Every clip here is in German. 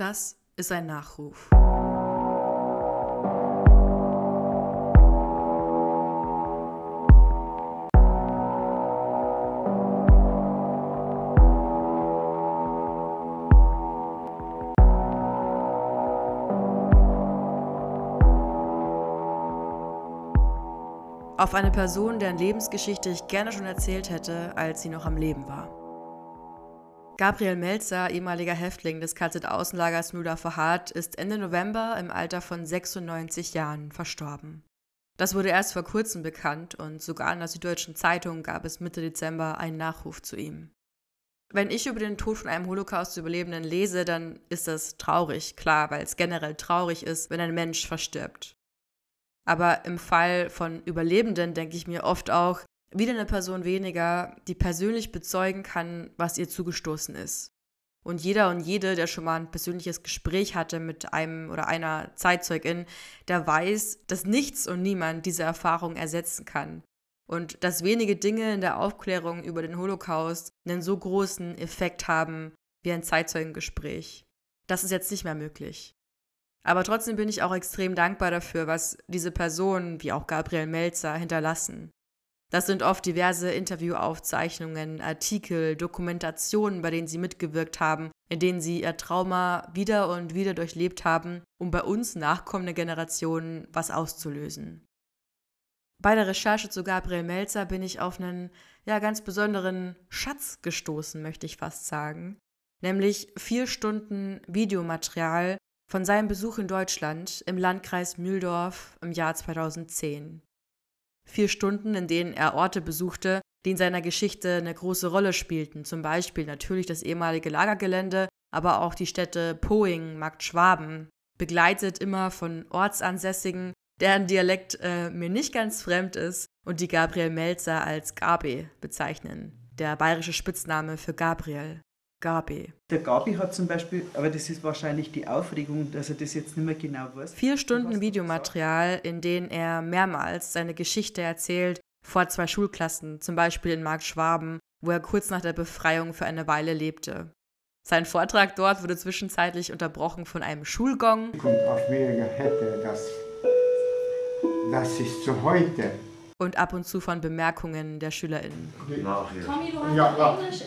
Das ist ein Nachruf. Auf eine Person, deren Lebensgeschichte ich gerne schon erzählt hätte, als sie noch am Leben war. Gabriel Melzer, ehemaliger Häftling des KZ-Außenlagers Nuda Verhardt, ist Ende November im Alter von 96 Jahren verstorben. Das wurde erst vor kurzem bekannt und sogar in der Süddeutschen Zeitung gab es Mitte Dezember einen Nachruf zu ihm. Wenn ich über den Tod von einem Holocaust-Überlebenden lese, dann ist das traurig, klar, weil es generell traurig ist, wenn ein Mensch verstirbt. Aber im Fall von Überlebenden denke ich mir oft auch, wieder eine Person weniger, die persönlich bezeugen kann, was ihr zugestoßen ist. Und jeder und jede, der schon mal ein persönliches Gespräch hatte mit einem oder einer Zeitzeugin, der weiß, dass nichts und niemand diese Erfahrung ersetzen kann. Und dass wenige Dinge in der Aufklärung über den Holocaust einen so großen Effekt haben wie ein Zeitzeugengespräch. Das ist jetzt nicht mehr möglich. Aber trotzdem bin ich auch extrem dankbar dafür, was diese Personen, wie auch Gabriel Melzer, hinterlassen. Das sind oft diverse Interviewaufzeichnungen, Artikel, Dokumentationen, bei denen sie mitgewirkt haben, in denen sie ihr Trauma wieder und wieder durchlebt haben, um bei uns nachkommende Generationen was auszulösen. Bei der Recherche zu Gabriel Melzer bin ich auf einen ja ganz besonderen Schatz gestoßen, möchte ich fast sagen, nämlich vier Stunden Videomaterial von seinem Besuch in Deutschland im Landkreis Mühldorf im Jahr 2010. Vier Stunden, in denen er Orte besuchte, die in seiner Geschichte eine große Rolle spielten, zum Beispiel natürlich das ehemalige Lagergelände, aber auch die Städte Poing, Markt Schwaben, begleitet immer von Ortsansässigen, deren Dialekt äh, mir nicht ganz fremd ist und die Gabriel Melzer als Gabi bezeichnen, der bayerische Spitzname für Gabriel. Gabi. Der Gabi hat zum Beispiel, aber das ist wahrscheinlich die Aufregung, dass er das jetzt nicht mehr genau weiß. Vier Stunden Videomaterial, in denen er mehrmals seine Geschichte erzählt, vor zwei Schulklassen, zum Beispiel in Markt Schwaben, wo er kurz nach der Befreiung für eine Weile lebte. Sein Vortrag dort wurde zwischenzeitlich unterbrochen von einem Schulgong. Kommt auf mehrere hätte, das, das ist zu heute und ab und zu von Bemerkungen der SchülerInnen. Tommy, du hast ja, Englisch,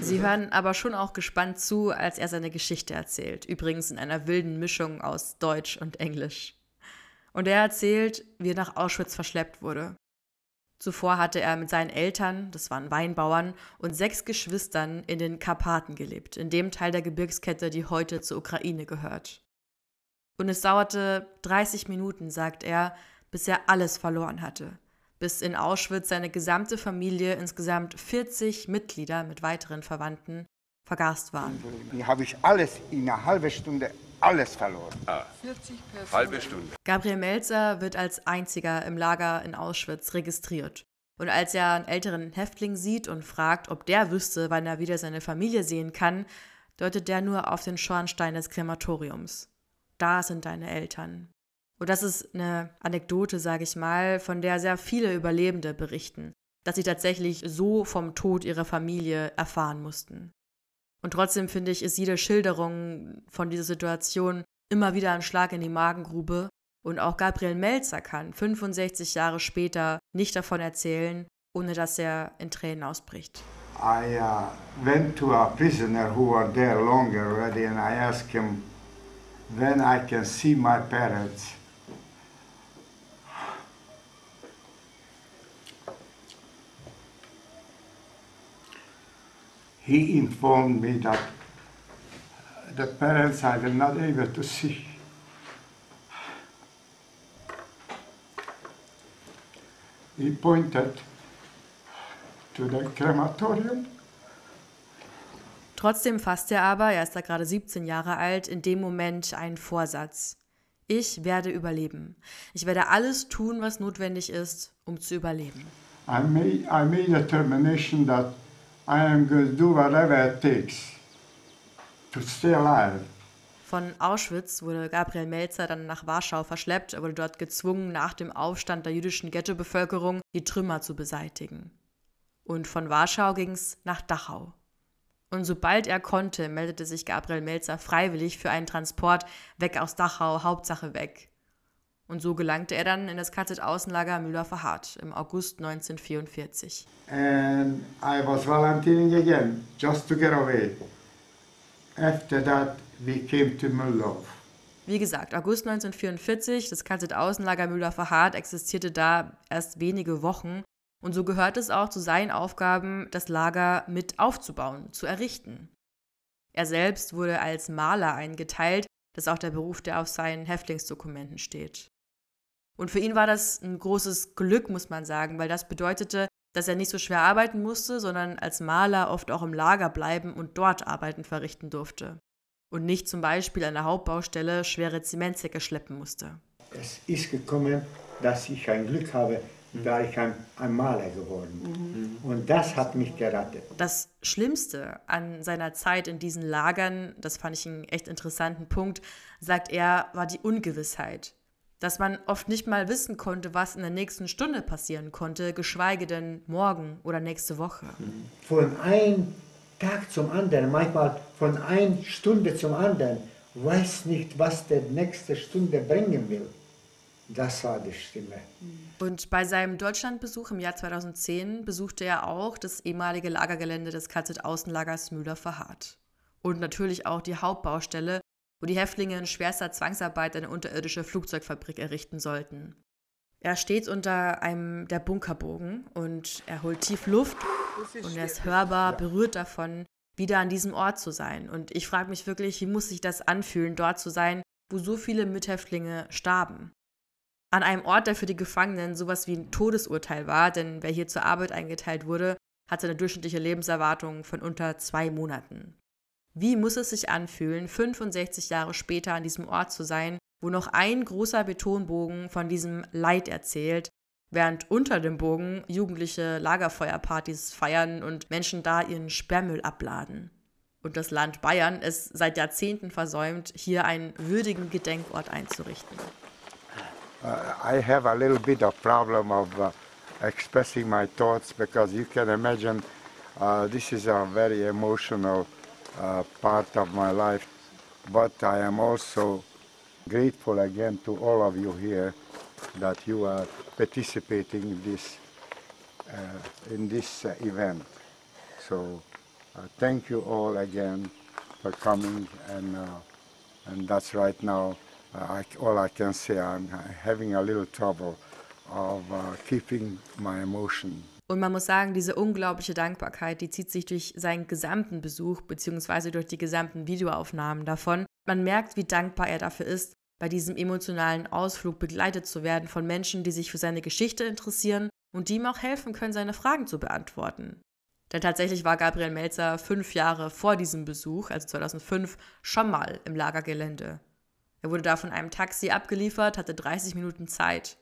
Sie hören aber schon auch gespannt zu, als er seine Geschichte erzählt. Übrigens in einer wilden Mischung aus Deutsch und Englisch. Und er erzählt, wie er nach Auschwitz verschleppt wurde. Zuvor hatte er mit seinen Eltern, das waren Weinbauern, und sechs Geschwistern in den Karpaten gelebt, in dem Teil der Gebirgskette, die heute zur Ukraine gehört. Und es dauerte 30 Minuten, sagt er, bis er alles verloren hatte, bis in Auschwitz seine gesamte Familie, insgesamt 40 Mitglieder mit weiteren Verwandten, vergast waren. Dann habe ich alles in einer halben Stunde alles verloren. Ah, 40 halbe Stunde. Gabriel Melzer wird als einziger im Lager in Auschwitz registriert. Und als er einen älteren Häftling sieht und fragt, ob der wüsste, wann er wieder seine Familie sehen kann, deutet der nur auf den Schornstein des Krematoriums. Da sind deine Eltern. Und das ist eine Anekdote, sage ich mal, von der sehr viele Überlebende berichten, dass sie tatsächlich so vom Tod ihrer Familie erfahren mussten. Und trotzdem finde ich, ist jede Schilderung von dieser Situation immer wieder ein Schlag in die Magengrube. Und auch Gabriel Melzer kann 65 Jahre später nicht davon erzählen, ohne dass er in Tränen ausbricht. I uh, went to a prisoner who was there longer already and I asked him when I can see my parents. He informed me that the parents I were not able to see. He pointed to the crematorium. Trotzdem fasst er aber, er ist da gerade 17 Jahre alt, in dem Moment einen Vorsatz. Ich werde überleben. Ich werde alles tun, was notwendig ist, um zu überleben. I made, I made a determination that I am going to do whatever it takes to stay alive. Von Auschwitz wurde Gabriel Melzer dann nach Warschau verschleppt. Er wurde dort gezwungen, nach dem Aufstand der jüdischen Ghettobevölkerung die Trümmer zu beseitigen. Und von Warschau ging es nach Dachau. Und sobald er konnte, meldete sich Gabriel Melzer freiwillig für einen Transport weg aus Dachau, Hauptsache weg. Und so gelangte er dann in das KZ-Außenlager Müller-Verhardt im August 1944. And I was volunteering again, just to get away. After that, we came to Müller. Wie gesagt, August 1944, das KZ-Außenlager Müller-Verhardt existierte da erst wenige Wochen und so gehört es auch zu seinen Aufgaben, das Lager mit aufzubauen, zu errichten. Er selbst wurde als Maler eingeteilt, das ist auch der Beruf, der auf seinen Häftlingsdokumenten steht. Und für ihn war das ein großes Glück, muss man sagen, weil das bedeutete, dass er nicht so schwer arbeiten musste, sondern als Maler oft auch im Lager bleiben und dort Arbeiten verrichten durfte. Und nicht zum Beispiel an der Hauptbaustelle schwere Zementsäcke schleppen musste. Es ist gekommen, dass ich ein Glück habe, da ich ein, ein Maler geworden. Mhm. Und das hat mich gerettet. Das Schlimmste an seiner Zeit in diesen Lagern, das fand ich einen echt interessanten Punkt, sagt er, war die Ungewissheit dass man oft nicht mal wissen konnte, was in der nächsten Stunde passieren konnte, geschweige denn morgen oder nächste Woche. Von einem Tag zum anderen, manchmal von einer Stunde zum anderen, weiß nicht, was der nächste Stunde bringen will. Das war die Stimme. Und bei seinem Deutschlandbesuch im Jahr 2010 besuchte er auch das ehemalige Lagergelände des KZ-Außenlagers Müller-Verhardt. Und natürlich auch die Hauptbaustelle, wo die Häftlinge in schwerster Zwangsarbeit eine unterirdische Flugzeugfabrik errichten sollten. Er steht unter einem der Bunkerbogen und er holt tief Luft und er ist hörbar berührt davon, wieder an diesem Ort zu sein. Und ich frage mich wirklich, wie muss sich das anfühlen, dort zu sein, wo so viele Mithäftlinge starben? An einem Ort, der für die Gefangenen sowas wie ein Todesurteil war, denn wer hier zur Arbeit eingeteilt wurde, hatte eine durchschnittliche Lebenserwartung von unter zwei Monaten. Wie muss es sich anfühlen, 65 Jahre später an diesem Ort zu sein, wo noch ein großer Betonbogen von diesem Leid erzählt, während unter dem Bogen Jugendliche Lagerfeuerpartys feiern und Menschen da ihren Sperrmüll abladen. Und das Land Bayern es seit Jahrzehnten versäumt, hier einen würdigen Gedenkort einzurichten. I have a little bit of problem of uh, expressing my thoughts because you can imagine uh, this is a very emotional uh, part of my life. But I am also grateful again to all of you here that you are participating in this uh, in this uh, event. So uh, thank you all again for coming, and uh, and that's right now. Uh, I, all I can say, I'm having a little trouble of keeping my emotion. Und man muss sagen, diese unglaubliche Dankbarkeit, die zieht sich durch seinen gesamten Besuch bzw. durch die gesamten Videoaufnahmen davon. Man merkt, wie dankbar er dafür ist, bei diesem emotionalen Ausflug begleitet zu werden von Menschen, die sich für seine Geschichte interessieren und die ihm auch helfen können, seine Fragen zu beantworten. Denn tatsächlich war Gabriel Melzer fünf Jahre vor diesem Besuch, also 2005, schon mal im Lagergelände. Er wurde da von einem Taxi abgeliefert, hatte 30 Minuten Zeit.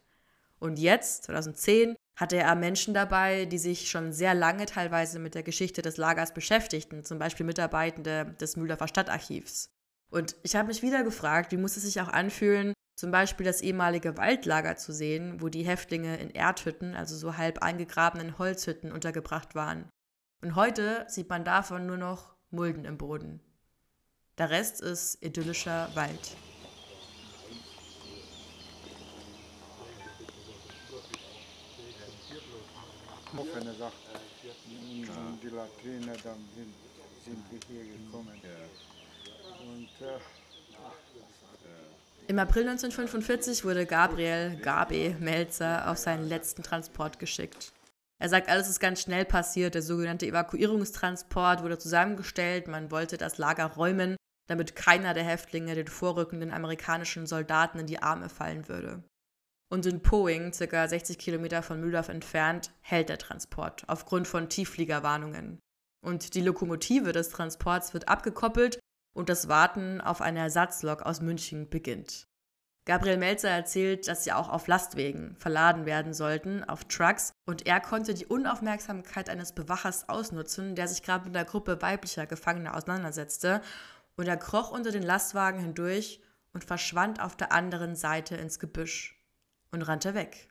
Und jetzt, 2010, hatte er Menschen dabei, die sich schon sehr lange teilweise mit der Geschichte des Lagers beschäftigten, zum Beispiel Mitarbeitende des Mühldorfer Stadtarchivs. Und ich habe mich wieder gefragt, wie muss es sich auch anfühlen, zum Beispiel das ehemalige Waldlager zu sehen, wo die Häftlinge in Erdhütten, also so halb eingegrabenen Holzhütten, untergebracht waren. Und heute sieht man davon nur noch Mulden im Boden. Der Rest ist idyllischer Wald. Offene sagt, die Latrine, dann sind, sind wir hier gekommen. Und, äh, Im April 1945 wurde Gabriel Gabe Melzer auf seinen letzten Transport geschickt. Er sagt, alles ist ganz schnell passiert. Der sogenannte Evakuierungstransport wurde zusammengestellt. Man wollte das Lager räumen, damit keiner der Häftlinge den vorrückenden amerikanischen Soldaten in die Arme fallen würde. Und in Poing, ca. 60 Kilometer von Mühldorf entfernt, hält der Transport aufgrund von Tieffliegerwarnungen. Und die Lokomotive des Transports wird abgekoppelt und das Warten auf eine Ersatzlok aus München beginnt. Gabriel Melzer erzählt, dass sie auch auf Lastwegen verladen werden sollten, auf Trucks, und er konnte die Unaufmerksamkeit eines Bewachers ausnutzen, der sich gerade mit einer Gruppe weiblicher Gefangener auseinandersetzte, und er kroch unter den Lastwagen hindurch und verschwand auf der anderen Seite ins Gebüsch und rannte weg.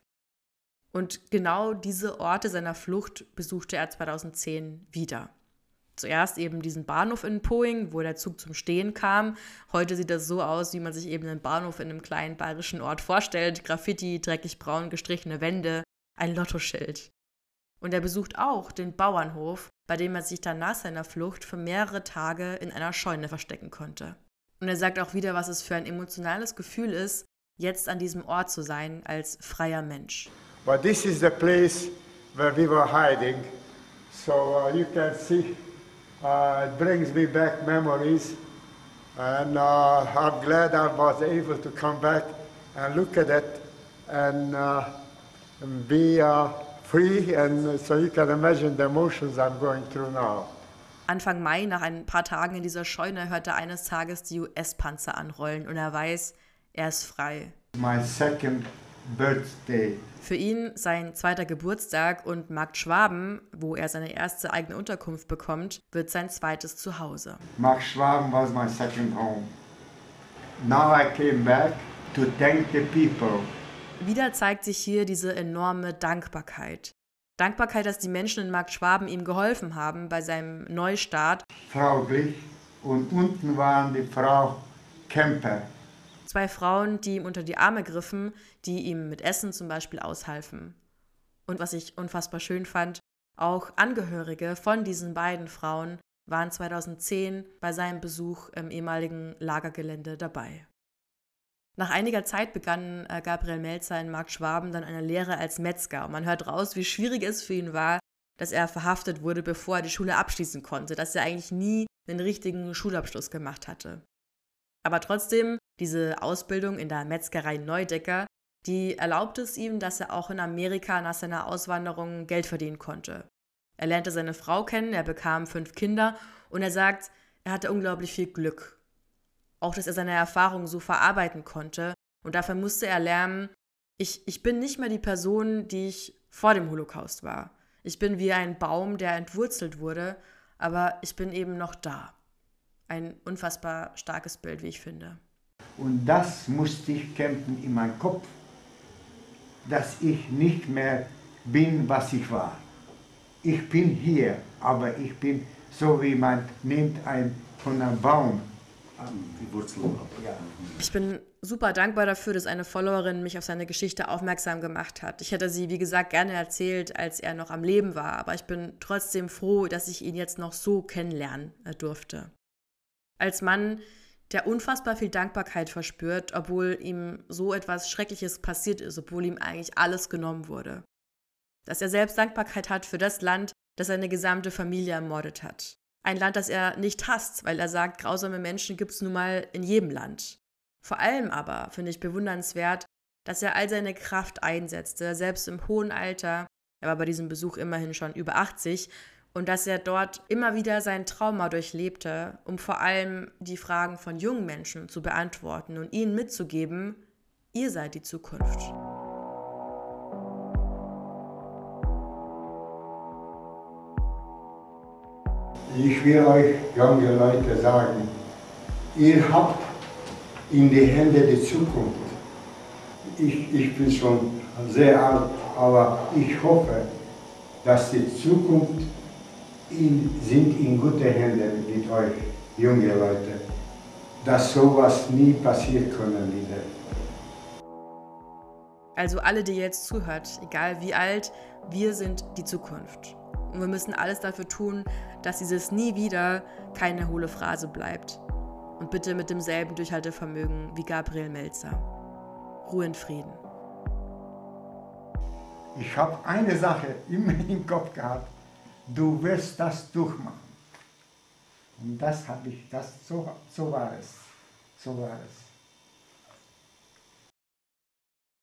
Und genau diese Orte seiner Flucht besuchte er 2010 wieder. Zuerst eben diesen Bahnhof in Poing, wo der Zug zum Stehen kam. Heute sieht das so aus, wie man sich eben einen Bahnhof in einem kleinen bayerischen Ort vorstellt. Graffiti, dreckig braun gestrichene Wände, ein Lottoschild. Und er besucht auch den Bauernhof, bei dem er sich dann nach seiner Flucht für mehrere Tage in einer Scheune verstecken konnte. Und er sagt auch wieder, was es für ein emotionales Gefühl ist, jetzt an diesem Ort zu sein als freier Mensch. But this is the place where we were hiding. So uh, you can see uh, it brings me back memories. And uh, I'm glad I was able to come back and look at it and, uh, be uh, free. And so you can imagine the emotions I'm going through now. Anfang Mai, nach ein paar Tagen in dieser Scheune, hört er eines Tages die US-Panzer anrollen und er weiß, er ist frei. My second birthday. Für ihn sein zweiter Geburtstag und Markt Schwaben, wo er seine erste eigene Unterkunft bekommt, wird sein zweites Zuhause. Mark Schwaben was my second home. Now I came back to thank the people. Wieder zeigt sich hier diese enorme Dankbarkeit. Dankbarkeit, dass die Menschen in Markt Schwaben ihm geholfen haben bei seinem Neustart. Frau Glich und unten waren die Frau Kemper. Zwei Frauen, die ihm unter die Arme griffen, die ihm mit Essen zum Beispiel aushalfen. Und was ich unfassbar schön fand, auch Angehörige von diesen beiden Frauen waren 2010 bei seinem Besuch im ehemaligen Lagergelände dabei. Nach einiger Zeit begann äh, Gabriel Melzer in Markt Schwaben dann eine Lehre als Metzger. Und man hört raus, wie schwierig es für ihn war, dass er verhaftet wurde, bevor er die Schule abschließen konnte, dass er eigentlich nie einen richtigen Schulabschluss gemacht hatte. Aber trotzdem, diese Ausbildung in der Metzgerei Neudecker, die erlaubte es ihm, dass er auch in Amerika nach seiner Auswanderung Geld verdienen konnte. Er lernte seine Frau kennen, er bekam fünf Kinder und er sagt, er hatte unglaublich viel Glück. Auch, dass er seine Erfahrungen so verarbeiten konnte und dafür musste er lernen, ich, ich bin nicht mehr die Person, die ich vor dem Holocaust war. Ich bin wie ein Baum, der entwurzelt wurde, aber ich bin eben noch da ein unfassbar starkes Bild, wie ich finde. Und das musste ich kämpfen in meinem Kopf, dass ich nicht mehr bin, was ich war. Ich bin hier, aber ich bin so wie man nimmt ein von einem Baum die Wurzeln ab. Ja. Ich bin super dankbar dafür, dass eine Followerin mich auf seine Geschichte aufmerksam gemacht hat. Ich hätte sie, wie gesagt, gerne erzählt, als er noch am Leben war, aber ich bin trotzdem froh, dass ich ihn jetzt noch so kennenlernen äh, durfte als Mann, der unfassbar viel Dankbarkeit verspürt, obwohl ihm so etwas Schreckliches passiert ist, obwohl ihm eigentlich alles genommen wurde. Dass er selbst Dankbarkeit hat für das Land, das seine gesamte Familie ermordet hat. Ein Land, das er nicht hasst, weil er sagt, grausame Menschen gibt es nun mal in jedem Land. Vor allem aber finde ich bewundernswert, dass er all seine Kraft einsetzte, selbst im hohen Alter, er war bei diesem Besuch immerhin schon über 80, und dass er dort immer wieder sein Trauma durchlebte, um vor allem die Fragen von jungen Menschen zu beantworten und ihnen mitzugeben, ihr seid die Zukunft. Ich will euch, junge Leute, sagen, ihr habt in die Hände die Zukunft. Ich, ich bin schon sehr alt, aber ich hoffe, dass die Zukunft sind in gute Hände mit euch, junge Leute, dass sowas nie passieren können wieder. Also alle, die jetzt zuhört, egal wie alt, wir sind die Zukunft. Und wir müssen alles dafür tun, dass dieses nie wieder keine hohle Phrase bleibt. Und bitte mit demselben Durchhaltevermögen wie Gabriel Melzer. Ruhe in Frieden. Ich habe eine Sache immer im Kopf gehabt du wirst das durchmachen. Und das habe ich, das, so, so war es. So war es.